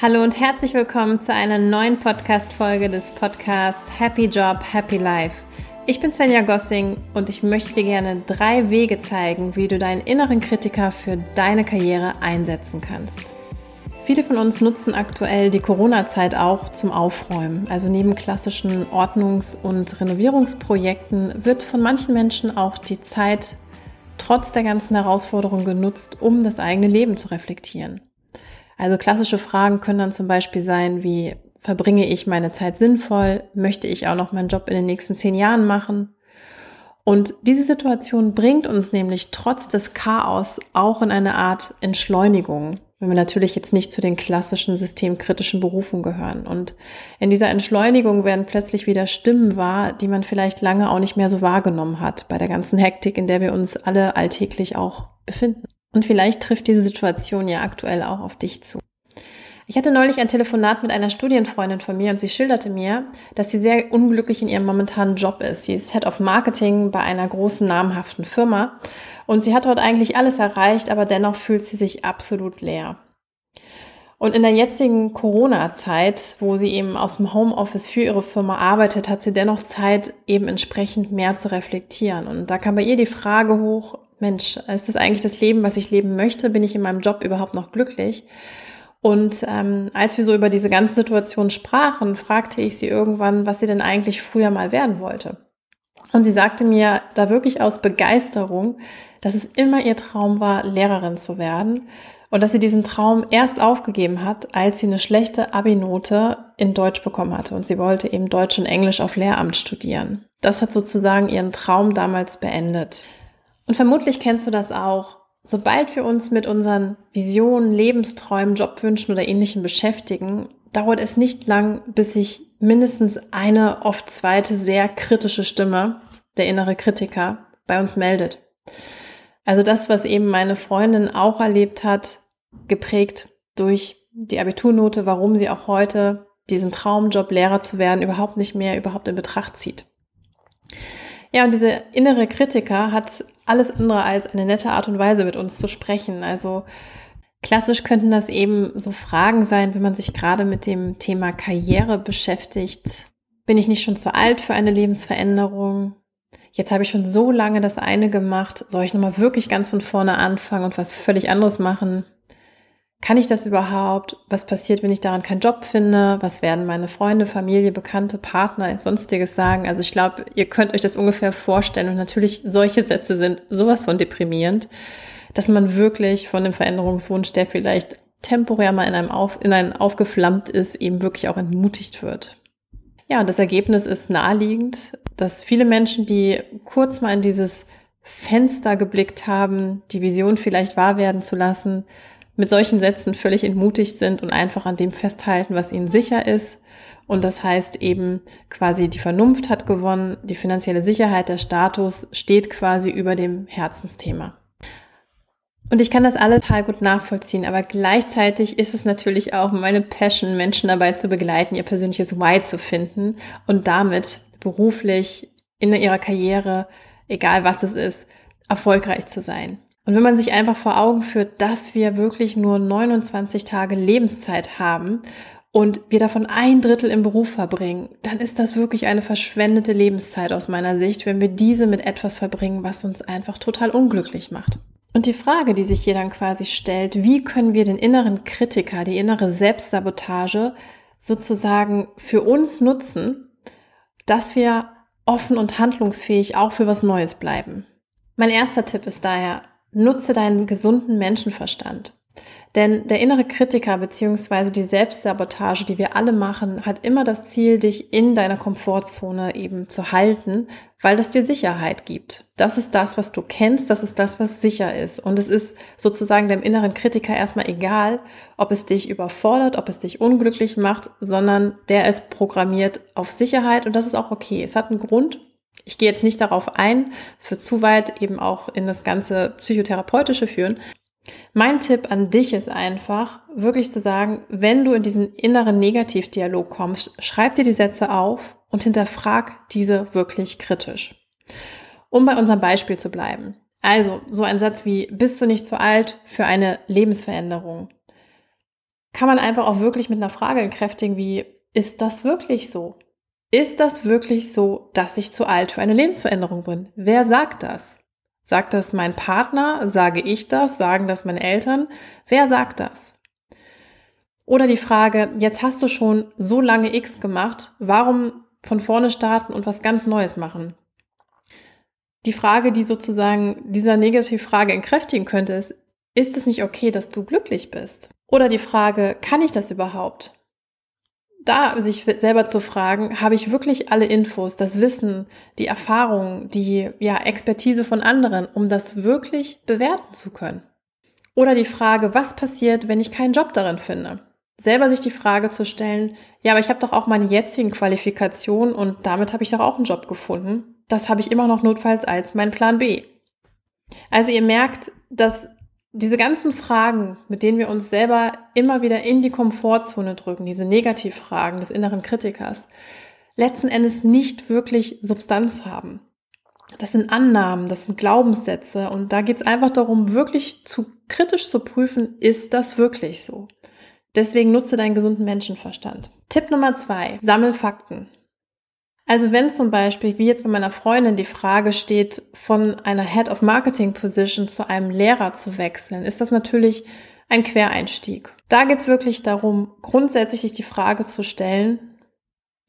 Hallo und herzlich willkommen zu einer neuen Podcast-Folge des Podcasts Happy Job, Happy Life. Ich bin Svenja Gossing und ich möchte dir gerne drei Wege zeigen, wie du deinen inneren Kritiker für deine Karriere einsetzen kannst. Viele von uns nutzen aktuell die Corona-Zeit auch zum Aufräumen. Also neben klassischen Ordnungs- und Renovierungsprojekten wird von manchen Menschen auch die Zeit trotz der ganzen Herausforderungen genutzt, um das eigene Leben zu reflektieren. Also klassische Fragen können dann zum Beispiel sein wie, verbringe ich meine Zeit sinnvoll? Möchte ich auch noch meinen Job in den nächsten zehn Jahren machen? Und diese Situation bringt uns nämlich trotz des Chaos auch in eine Art Entschleunigung, wenn wir natürlich jetzt nicht zu den klassischen systemkritischen Berufen gehören. Und in dieser Entschleunigung werden plötzlich wieder Stimmen wahr, die man vielleicht lange auch nicht mehr so wahrgenommen hat, bei der ganzen Hektik, in der wir uns alle alltäglich auch befinden. Und vielleicht trifft diese Situation ja aktuell auch auf dich zu. Ich hatte neulich ein Telefonat mit einer Studienfreundin von mir und sie schilderte mir, dass sie sehr unglücklich in ihrem momentanen Job ist. Sie ist Head of Marketing bei einer großen namhaften Firma und sie hat dort eigentlich alles erreicht, aber dennoch fühlt sie sich absolut leer. Und in der jetzigen Corona-Zeit, wo sie eben aus dem Homeoffice für ihre Firma arbeitet, hat sie dennoch Zeit, eben entsprechend mehr zu reflektieren. Und da kam bei ihr die Frage hoch, Mensch, ist das eigentlich das Leben, was ich leben möchte? Bin ich in meinem Job überhaupt noch glücklich? Und ähm, als wir so über diese ganze Situation sprachen, fragte ich sie irgendwann, was sie denn eigentlich früher mal werden wollte. Und sie sagte mir da wirklich aus Begeisterung, dass es immer ihr Traum war, Lehrerin zu werden und dass sie diesen Traum erst aufgegeben hat, als sie eine schlechte Abi-Note in Deutsch bekommen hatte und sie wollte eben Deutsch und Englisch auf Lehramt studieren. Das hat sozusagen ihren Traum damals beendet. Und vermutlich kennst du das auch. Sobald wir uns mit unseren Visionen, Lebensträumen, Jobwünschen oder ähnlichem beschäftigen, dauert es nicht lang, bis sich mindestens eine, oft zweite, sehr kritische Stimme, der innere Kritiker, bei uns meldet. Also das, was eben meine Freundin auch erlebt hat, geprägt durch die Abiturnote, warum sie auch heute diesen Traumjob Lehrer zu werden überhaupt nicht mehr überhaupt in Betracht zieht. Ja, und diese innere Kritiker hat alles andere als eine nette Art und Weise mit uns zu sprechen. Also klassisch könnten das eben so Fragen sein, wenn man sich gerade mit dem Thema Karriere beschäftigt. Bin ich nicht schon zu alt für eine Lebensveränderung? Jetzt habe ich schon so lange das eine gemacht. Soll ich nochmal wirklich ganz von vorne anfangen und was völlig anderes machen? Kann ich das überhaupt? Was passiert, wenn ich daran keinen Job finde? Was werden meine Freunde, Familie, Bekannte, Partner, sonstiges sagen? Also ich glaube, ihr könnt euch das ungefähr vorstellen. Und natürlich, solche Sätze sind sowas von deprimierend, dass man wirklich von dem Veränderungswunsch, der vielleicht temporär mal in einem auf, in einem aufgeflammt ist, eben wirklich auch entmutigt wird. Ja, und das Ergebnis ist naheliegend, dass viele Menschen, die kurz mal in dieses Fenster geblickt haben, die Vision vielleicht wahr werden zu lassen, mit solchen Sätzen völlig entmutigt sind und einfach an dem festhalten, was ihnen sicher ist. Und das heißt eben quasi, die Vernunft hat gewonnen, die finanzielle Sicherheit, der Status steht quasi über dem Herzensthema. Und ich kann das alles total gut nachvollziehen, aber gleichzeitig ist es natürlich auch meine Passion, Menschen dabei zu begleiten, ihr persönliches Why zu finden und damit beruflich in ihrer Karriere, egal was es ist, erfolgreich zu sein. Und wenn man sich einfach vor Augen führt, dass wir wirklich nur 29 Tage Lebenszeit haben und wir davon ein Drittel im Beruf verbringen, dann ist das wirklich eine verschwendete Lebenszeit aus meiner Sicht, wenn wir diese mit etwas verbringen, was uns einfach total unglücklich macht. Und die Frage, die sich hier dann quasi stellt, wie können wir den inneren Kritiker, die innere Selbstsabotage sozusagen für uns nutzen, dass wir offen und handlungsfähig auch für was Neues bleiben. Mein erster Tipp ist daher, Nutze deinen gesunden Menschenverstand. Denn der innere Kritiker bzw. die Selbstsabotage, die wir alle machen, hat immer das Ziel, dich in deiner Komfortzone eben zu halten, weil das dir Sicherheit gibt. Das ist das, was du kennst, das ist das, was sicher ist. Und es ist sozusagen dem inneren Kritiker erstmal egal, ob es dich überfordert, ob es dich unglücklich macht, sondern der ist programmiert auf Sicherheit und das ist auch okay. Es hat einen Grund, ich gehe jetzt nicht darauf ein, es wird zu weit eben auch in das ganze Psychotherapeutische führen. Mein Tipp an dich ist einfach, wirklich zu sagen, wenn du in diesen inneren Negativdialog kommst, schreib dir die Sätze auf und hinterfrag diese wirklich kritisch. Um bei unserem Beispiel zu bleiben. Also, so ein Satz wie, bist du nicht zu alt für eine Lebensveränderung? kann man einfach auch wirklich mit einer Frage entkräftigen wie, ist das wirklich so? Ist das wirklich so, dass ich zu alt für eine Lebensveränderung bin? Wer sagt das? Sagt das mein Partner? Sage ich das? Sagen das meine Eltern? Wer sagt das? Oder die Frage, jetzt hast du schon so lange X gemacht, warum von vorne starten und was ganz Neues machen? Die Frage, die sozusagen dieser Negativfrage entkräftigen könnte, ist, ist es nicht okay, dass du glücklich bist? Oder die Frage, kann ich das überhaupt? Da sich selber zu fragen, habe ich wirklich alle Infos, das Wissen, die Erfahrung, die ja, Expertise von anderen, um das wirklich bewerten zu können? Oder die Frage, was passiert, wenn ich keinen Job darin finde? Selber sich die Frage zu stellen, ja, aber ich habe doch auch meine jetzigen Qualifikationen und damit habe ich doch auch einen Job gefunden. Das habe ich immer noch notfalls als mein Plan B. Also ihr merkt, dass diese ganzen Fragen, mit denen wir uns selber immer wieder in die Komfortzone drücken, diese Negativfragen des inneren Kritikers, letzten Endes nicht wirklich Substanz haben. Das sind Annahmen, das sind Glaubenssätze und da geht es einfach darum, wirklich zu kritisch zu prüfen, ist das wirklich so? Deswegen nutze deinen gesunden Menschenverstand. Tipp Nummer zwei, sammel Fakten. Also wenn zum Beispiel, wie jetzt bei meiner Freundin, die Frage steht, von einer Head of Marketing Position zu einem Lehrer zu wechseln, ist das natürlich ein Quereinstieg. Da geht es wirklich darum, grundsätzlich sich die Frage zu stellen,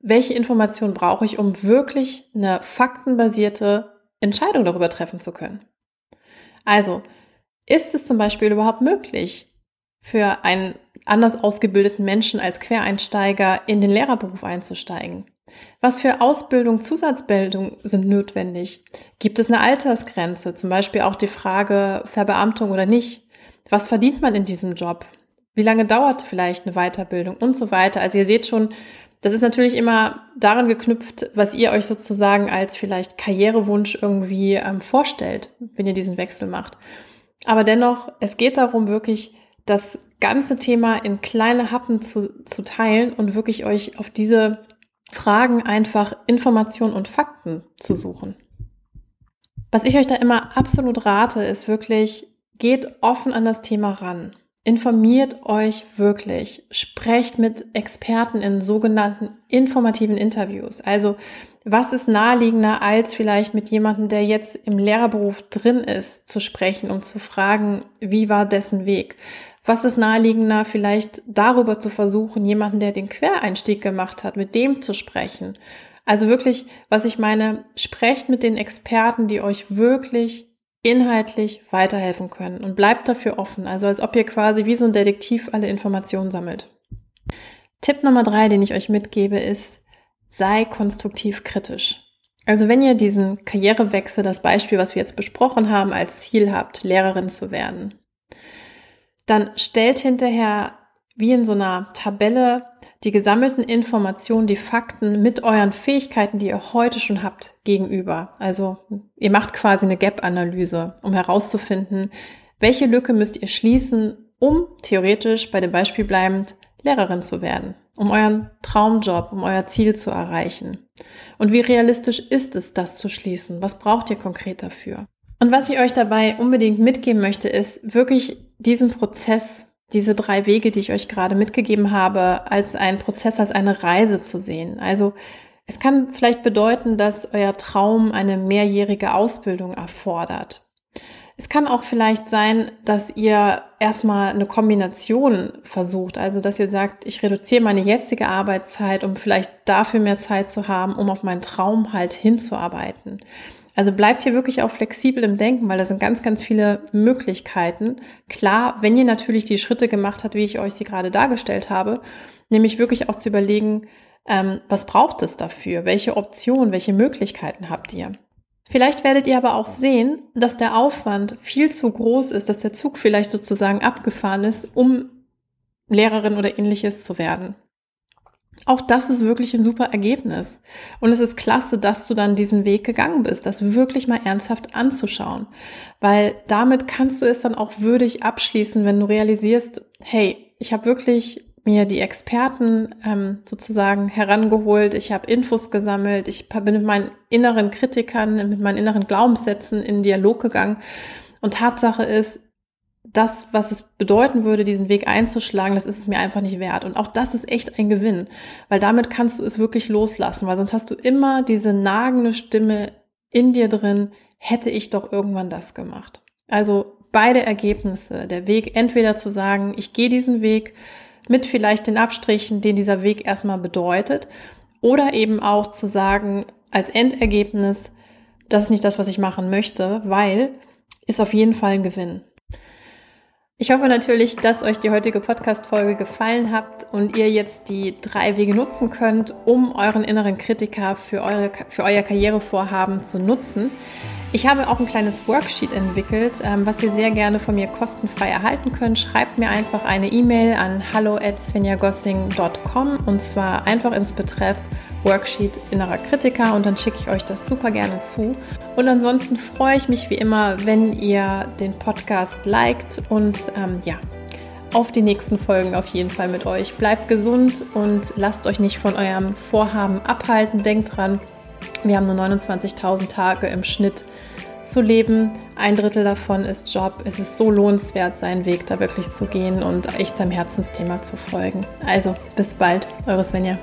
welche Informationen brauche ich, um wirklich eine faktenbasierte Entscheidung darüber treffen zu können. Also, ist es zum Beispiel überhaupt möglich, für einen anders ausgebildeten Menschen als Quereinsteiger in den Lehrerberuf einzusteigen? Was für Ausbildung, Zusatzbildung sind notwendig? Gibt es eine Altersgrenze? Zum Beispiel auch die Frage Verbeamtung oder nicht? Was verdient man in diesem Job? Wie lange dauert vielleicht eine Weiterbildung und so weiter? Also ihr seht schon, das ist natürlich immer daran geknüpft, was ihr euch sozusagen als vielleicht Karrierewunsch irgendwie ähm, vorstellt, wenn ihr diesen Wechsel macht. Aber dennoch, es geht darum, wirklich das ganze Thema in kleine Happen zu, zu teilen und wirklich euch auf diese Fragen einfach Informationen und Fakten zu suchen. Was ich euch da immer absolut rate, ist wirklich, geht offen an das Thema ran. Informiert euch wirklich. Sprecht mit Experten in sogenannten informativen Interviews. Also, was ist naheliegender, als vielleicht mit jemandem, der jetzt im Lehrerberuf drin ist, zu sprechen, um zu fragen, wie war dessen Weg? Was ist naheliegender, vielleicht darüber zu versuchen, jemanden, der den Quereinstieg gemacht hat, mit dem zu sprechen? Also wirklich, was ich meine, sprecht mit den Experten, die euch wirklich inhaltlich weiterhelfen können und bleibt dafür offen, also als ob ihr quasi wie so ein Detektiv alle Informationen sammelt. Tipp Nummer drei, den ich euch mitgebe, ist, sei konstruktiv kritisch. Also wenn ihr diesen Karrierewechsel, das Beispiel, was wir jetzt besprochen haben, als Ziel habt, Lehrerin zu werden, dann stellt hinterher wie in so einer Tabelle die gesammelten Informationen, die Fakten mit euren Fähigkeiten, die ihr heute schon habt, gegenüber. Also ihr macht quasi eine Gap-Analyse, um herauszufinden, welche Lücke müsst ihr schließen, um theoretisch bei dem Beispiel bleibend Lehrerin zu werden, um euren Traumjob, um euer Ziel zu erreichen. Und wie realistisch ist es, das zu schließen? Was braucht ihr konkret dafür? Und was ich euch dabei unbedingt mitgeben möchte, ist wirklich diesen Prozess, diese drei Wege, die ich euch gerade mitgegeben habe, als einen Prozess, als eine Reise zu sehen. Also es kann vielleicht bedeuten, dass euer Traum eine mehrjährige Ausbildung erfordert. Es kann auch vielleicht sein, dass ihr erstmal eine Kombination versucht, also dass ihr sagt, ich reduziere meine jetzige Arbeitszeit, um vielleicht dafür mehr Zeit zu haben, um auf meinen Traum halt hinzuarbeiten. Also bleibt hier wirklich auch flexibel im Denken, weil da sind ganz, ganz viele Möglichkeiten. Klar, wenn ihr natürlich die Schritte gemacht habt, wie ich euch sie gerade dargestellt habe, nämlich wirklich auch zu überlegen, ähm, was braucht es dafür? Welche Optionen, welche Möglichkeiten habt ihr? Vielleicht werdet ihr aber auch sehen, dass der Aufwand viel zu groß ist, dass der Zug vielleicht sozusagen abgefahren ist, um Lehrerin oder ähnliches zu werden. Auch das ist wirklich ein super Ergebnis. Und es ist klasse, dass du dann diesen Weg gegangen bist, das wirklich mal ernsthaft anzuschauen. Weil damit kannst du es dann auch würdig abschließen, wenn du realisierst, hey, ich habe wirklich mir die Experten ähm, sozusagen herangeholt, ich habe Infos gesammelt, ich bin mit meinen inneren Kritikern, mit meinen inneren Glaubenssätzen in Dialog gegangen. Und Tatsache ist, das, was es bedeuten würde, diesen Weg einzuschlagen, das ist es mir einfach nicht wert. Und auch das ist echt ein Gewinn, weil damit kannst du es wirklich loslassen, weil sonst hast du immer diese nagende Stimme in dir drin, hätte ich doch irgendwann das gemacht. Also beide Ergebnisse, der Weg entweder zu sagen, ich gehe diesen Weg mit vielleicht den Abstrichen, den dieser Weg erstmal bedeutet, oder eben auch zu sagen, als Endergebnis, das ist nicht das, was ich machen möchte, weil ist auf jeden Fall ein Gewinn. Ich hoffe natürlich, dass euch die heutige Podcast-Folge gefallen hat und ihr jetzt die drei Wege nutzen könnt, um euren inneren Kritiker für, eure, für euer Karrierevorhaben zu nutzen. Ich habe auch ein kleines Worksheet entwickelt, ähm, was ihr sehr gerne von mir kostenfrei erhalten könnt. Schreibt mir einfach eine E-Mail an hallo@svenjagossing.com und zwar einfach ins Betreff Worksheet innerer Kritiker und dann schicke ich euch das super gerne zu. Und ansonsten freue ich mich wie immer, wenn ihr den Podcast liked und ähm, ja, auf die nächsten Folgen auf jeden Fall mit euch. Bleibt gesund und lasst euch nicht von eurem Vorhaben abhalten. Denkt dran, wir haben nur 29.000 Tage im Schnitt zu leben. Ein Drittel davon ist Job. Es ist so lohnenswert, seinen Weg da wirklich zu gehen und echt seinem Herzensthema zu folgen. Also, bis bald, eure Svenja.